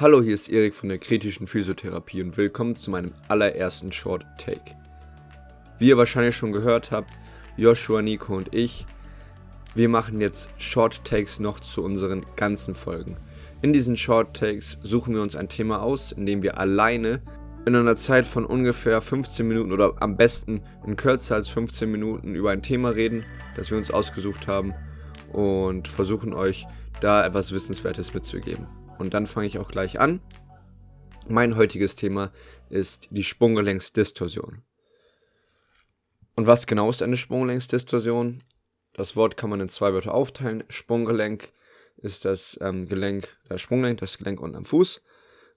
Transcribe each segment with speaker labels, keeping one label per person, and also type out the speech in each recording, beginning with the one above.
Speaker 1: Hallo, hier ist Erik von der kritischen Physiotherapie und willkommen zu meinem allerersten Short Take. Wie ihr wahrscheinlich schon gehört habt, Joshua, Nico und ich, wir machen jetzt Short Takes noch zu unseren ganzen Folgen. In diesen Short Takes suchen wir uns ein Thema aus, in dem wir alleine in einer Zeit von ungefähr 15 Minuten oder am besten in kürzer als 15 Minuten über ein Thema reden, das wir uns ausgesucht haben und versuchen euch da etwas Wissenswertes mitzugeben. Und dann fange ich auch gleich an. Mein heutiges Thema ist die Sprunggelenksdistorsion. Und was genau ist eine Sprunggelenksdistorsion? Das Wort kann man in zwei Wörter aufteilen. Sprunggelenk ist das ähm, Gelenk, das Sprunggelenk, das Gelenk unten am Fuß.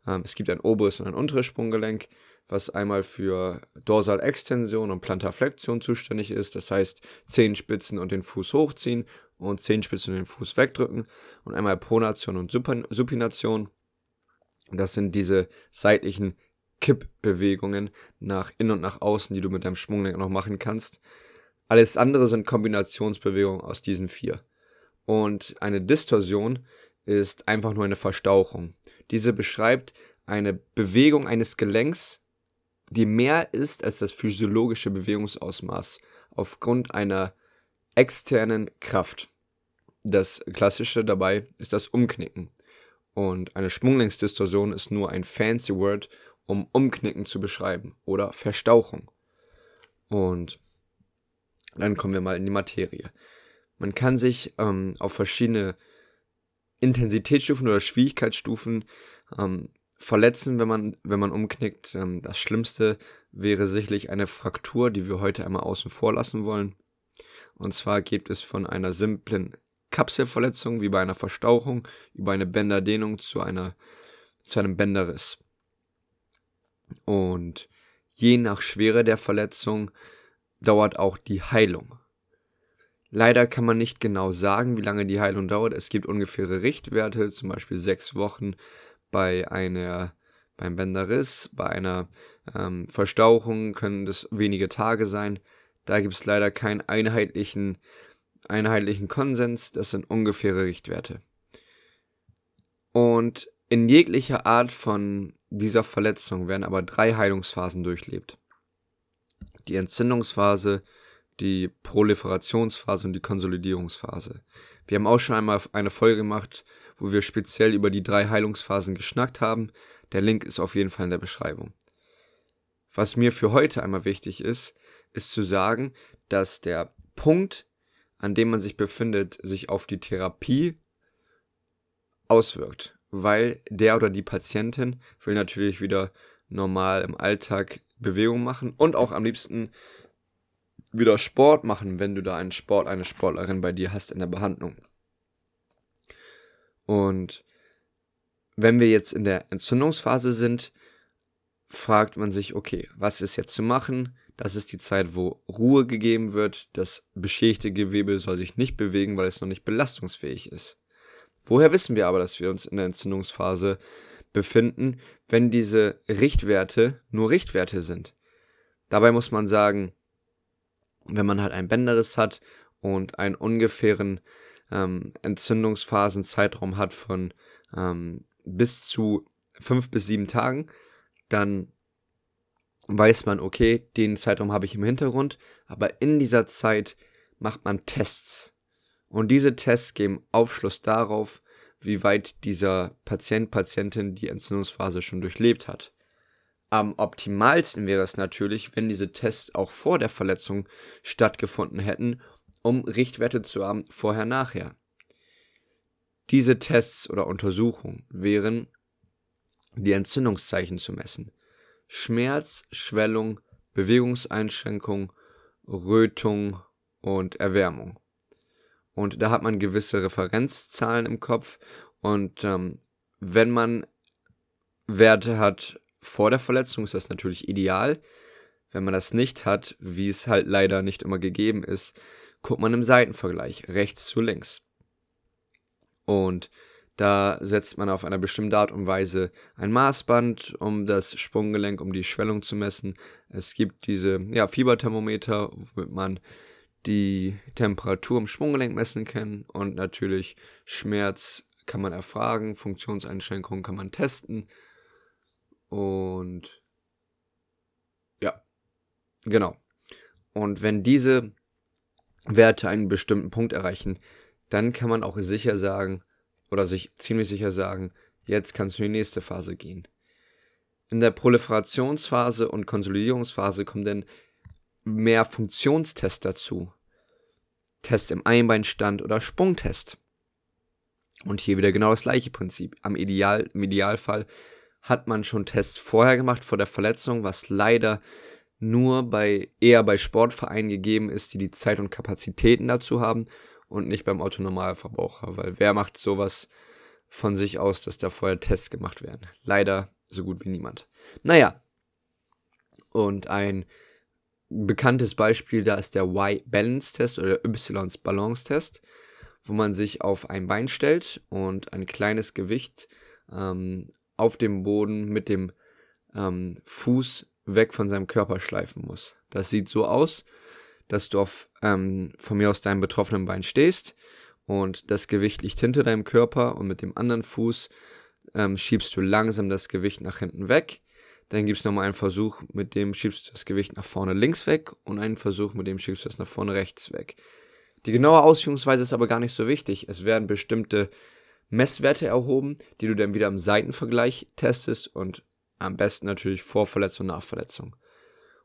Speaker 1: Ähm, es gibt ein oberes und ein unteres Sprunggelenk, was einmal für Dorsalextension und Plantarflexion zuständig ist. Das heißt, Zehenspitzen und den Fuß hochziehen und Zehenspitzen und den Fuß wegdrücken. Und einmal Pronation und Supination. Das sind diese seitlichen Kippbewegungen nach innen und nach außen, die du mit deinem Schwunglenk noch machen kannst. Alles andere sind Kombinationsbewegungen aus diesen vier. Und eine Distorsion ist einfach nur eine Verstauchung. Diese beschreibt eine Bewegung eines Gelenks, die mehr ist als das physiologische Bewegungsausmaß aufgrund einer externen Kraft. Das Klassische dabei ist das Umknicken. Und eine Sprunglängsdistorsion ist nur ein fancy Word, um Umknicken zu beschreiben oder Verstauchung. Und dann kommen wir mal in die Materie. Man kann sich ähm, auf verschiedene Intensitätsstufen oder Schwierigkeitsstufen ähm, verletzen, wenn man, wenn man umknickt. Ähm, das Schlimmste wäre sicherlich eine Fraktur, die wir heute einmal außen vor lassen wollen. Und zwar geht es von einer simplen Kapselverletzung wie bei einer Verstauchung über eine Bänderdehnung zu einer zu einem Bänderriss. Und je nach Schwere der Verletzung dauert auch die Heilung. Leider kann man nicht genau sagen, wie lange die Heilung dauert. Es gibt ungefähre Richtwerte, zum Beispiel sechs Wochen bei einer, beim Bänderriss, bei einer ähm, Verstauchung können das wenige Tage sein. Da gibt es leider keinen einheitlichen, einheitlichen Konsens. Das sind ungefähre Richtwerte. Und in jeglicher Art von dieser Verletzung werden aber drei Heilungsphasen durchlebt. Die Entzündungsphase, die Proliferationsphase und die Konsolidierungsphase. Wir haben auch schon einmal eine Folge gemacht, wo wir speziell über die drei Heilungsphasen geschnackt haben. Der Link ist auf jeden Fall in der Beschreibung. Was mir für heute einmal wichtig ist, ist zu sagen, dass der Punkt, an dem man sich befindet, sich auf die Therapie auswirkt, weil der oder die Patientin will natürlich wieder normal im Alltag Bewegung machen und auch am liebsten wieder Sport machen, wenn du da einen Sport, eine Sportlerin bei dir hast in der Behandlung. Und wenn wir jetzt in der Entzündungsphase sind, fragt man sich, okay, was ist jetzt zu machen? Das ist die Zeit, wo Ruhe gegeben wird. Das beschädigte Gewebe soll sich nicht bewegen, weil es noch nicht belastungsfähig ist. Woher wissen wir aber, dass wir uns in der Entzündungsphase befinden, wenn diese Richtwerte nur Richtwerte sind? Dabei muss man sagen, wenn man halt ein Bänderriss hat und einen ungefähren ähm, Entzündungsphasenzeitraum hat von ähm, bis zu fünf bis sieben Tagen, dann weiß man, okay, den Zeitraum habe ich im Hintergrund, aber in dieser Zeit macht man Tests. Und diese Tests geben Aufschluss darauf, wie weit dieser Patient, Patientin die Entzündungsphase schon durchlebt hat. Am optimalsten wäre es natürlich, wenn diese Tests auch vor der Verletzung stattgefunden hätten, um Richtwerte zu haben vorher nachher. Diese Tests oder Untersuchungen wären die Entzündungszeichen zu messen. Schmerz, Schwellung, Bewegungseinschränkung, Rötung und Erwärmung. Und da hat man gewisse Referenzzahlen im Kopf und ähm, wenn man Werte hat vor der Verletzung ist das natürlich ideal. Wenn man das nicht hat, wie es halt leider nicht immer gegeben ist, guckt man im Seitenvergleich rechts zu links. Und da setzt man auf einer bestimmte Art und Weise ein Maßband, um das Sprunggelenk, um die Schwellung zu messen. Es gibt diese ja, Fieberthermometer, womit man die Temperatur im Sprunggelenk messen kann und natürlich Schmerz, kann man erfragen, Funktionseinschränkungen kann man testen. Und ja, genau. Und wenn diese Werte einen bestimmten Punkt erreichen, dann kann man auch sicher sagen oder sich ziemlich sicher sagen, jetzt kannst du in die nächste Phase gehen. In der Proliferationsphase und Konsolidierungsphase kommen dann mehr Funktionstests dazu. Test im Einbeinstand oder Sprungtest. Und hier wieder genau das gleiche Prinzip. Am Ideal, Im Idealfall hat man schon Tests vorher gemacht vor der Verletzung, was leider nur bei eher bei Sportvereinen gegeben ist, die die Zeit und Kapazitäten dazu haben und nicht beim Autonormalverbraucher, weil wer macht sowas von sich aus, dass da vorher Tests gemacht werden? Leider so gut wie niemand. Naja, und ein bekanntes Beispiel da ist der Y-Balance-Test oder Y-Balance-Test, wo man sich auf ein Bein stellt und ein kleines Gewicht ähm, auf dem Boden mit dem ähm, Fuß weg von seinem Körper schleifen muss. Das sieht so aus, dass du auf, ähm, von mir aus deinem betroffenen Bein stehst und das Gewicht liegt hinter deinem Körper und mit dem anderen Fuß ähm, schiebst du langsam das Gewicht nach hinten weg. Dann gibt es nochmal einen Versuch, mit dem schiebst du das Gewicht nach vorne links weg und einen Versuch, mit dem schiebst du es nach vorne rechts weg. Die genaue Ausführungsweise ist aber gar nicht so wichtig. Es werden bestimmte Messwerte erhoben, die du dann wieder im Seitenvergleich testest und am besten natürlich vor Verletzung, nach Verletzung.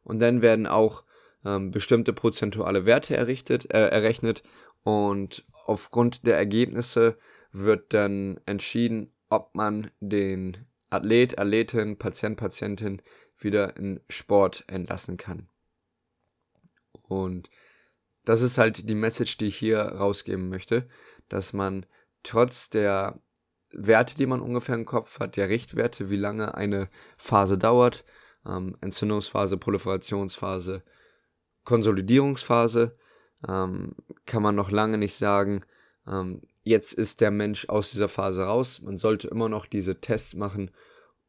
Speaker 1: Und dann werden auch ähm, bestimmte prozentuale Werte errichtet, äh, errechnet und aufgrund der Ergebnisse wird dann entschieden, ob man den Athlet, Athletin, Patient, Patientin wieder in Sport entlassen kann. Und das ist halt die Message, die ich hier rausgeben möchte, dass man trotz der Werte, die man ungefähr im Kopf hat, der Richtwerte, wie lange eine Phase dauert, ähm, Entzündungsphase, Proliferationsphase, Konsolidierungsphase, ähm, kann man noch lange nicht sagen, ähm, jetzt ist der Mensch aus dieser Phase raus. Man sollte immer noch diese Tests machen,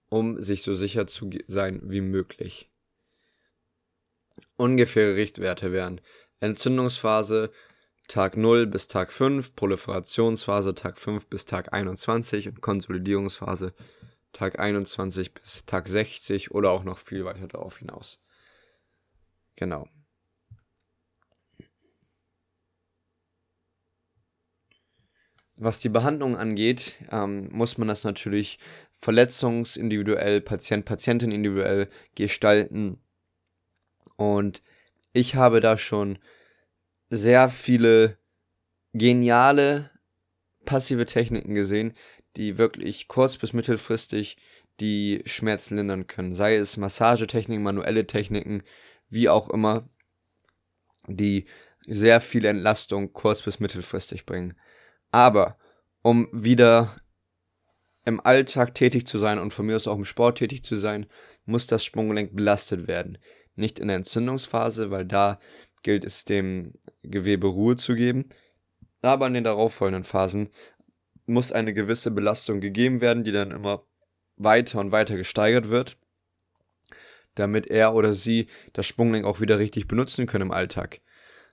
Speaker 1: um sich so sicher zu sein wie möglich. Ungefähre Richtwerte wären Entzündungsphase Tag 0 bis Tag 5, Proliferationsphase Tag 5 bis Tag 21 und Konsolidierungsphase Tag 21 bis Tag 60 oder auch noch viel weiter darauf hinaus. Genau. Was die Behandlung angeht, ähm, muss man das natürlich verletzungsindividuell, Patient, Patientin individuell gestalten. Und ich habe da schon sehr viele geniale passive Techniken gesehen, die wirklich kurz- bis mittelfristig die Schmerzen lindern können. Sei es Massagetechniken, manuelle Techniken, wie auch immer, die sehr viel Entlastung kurz- bis mittelfristig bringen. Aber um wieder im Alltag tätig zu sein und von mir aus auch im Sport tätig zu sein, muss das Sprunggelenk belastet werden. Nicht in der Entzündungsphase, weil da gilt es dem Gewebe Ruhe zu geben, aber in den darauffolgenden Phasen muss eine gewisse Belastung gegeben werden, die dann immer weiter und weiter gesteigert wird, damit er oder sie das Sprunggelenk auch wieder richtig benutzen können im Alltag.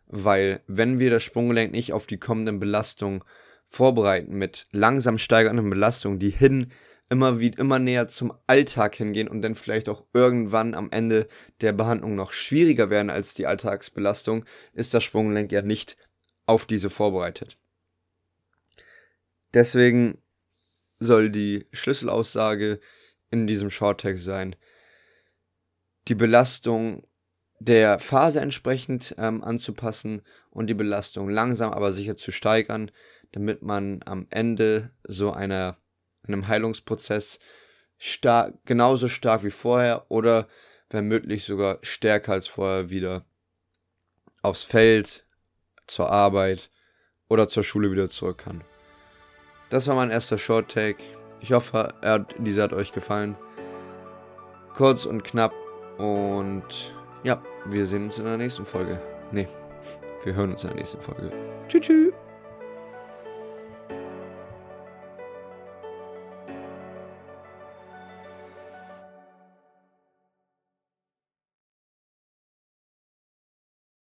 Speaker 1: Weil wenn wir das Sprunggelenk nicht auf die kommenden Belastungen vorbereiten mit langsam steigernden Belastungen, die hin immer wie immer näher zum Alltag hingehen und dann vielleicht auch irgendwann am Ende der Behandlung noch schwieriger werden als die Alltagsbelastung, ist das Sprunggelenk ja nicht auf diese vorbereitet. Deswegen soll die Schlüsselaussage in diesem Shorttext sein, die Belastung der Phase entsprechend ähm, anzupassen und die Belastung langsam aber sicher zu steigern, damit man am Ende so einer, einem Heilungsprozess stark, genauso stark wie vorher oder wenn möglich sogar stärker als vorher wieder aufs Feld, zur Arbeit oder zur Schule wieder zurück kann. Das war mein erster Short Take. Ich hoffe, hat, dieser hat euch gefallen. Kurz und knapp und ja, wir sehen uns in der nächsten Folge. Nee, wir hören uns in der nächsten Folge. Tschüss. tschüss.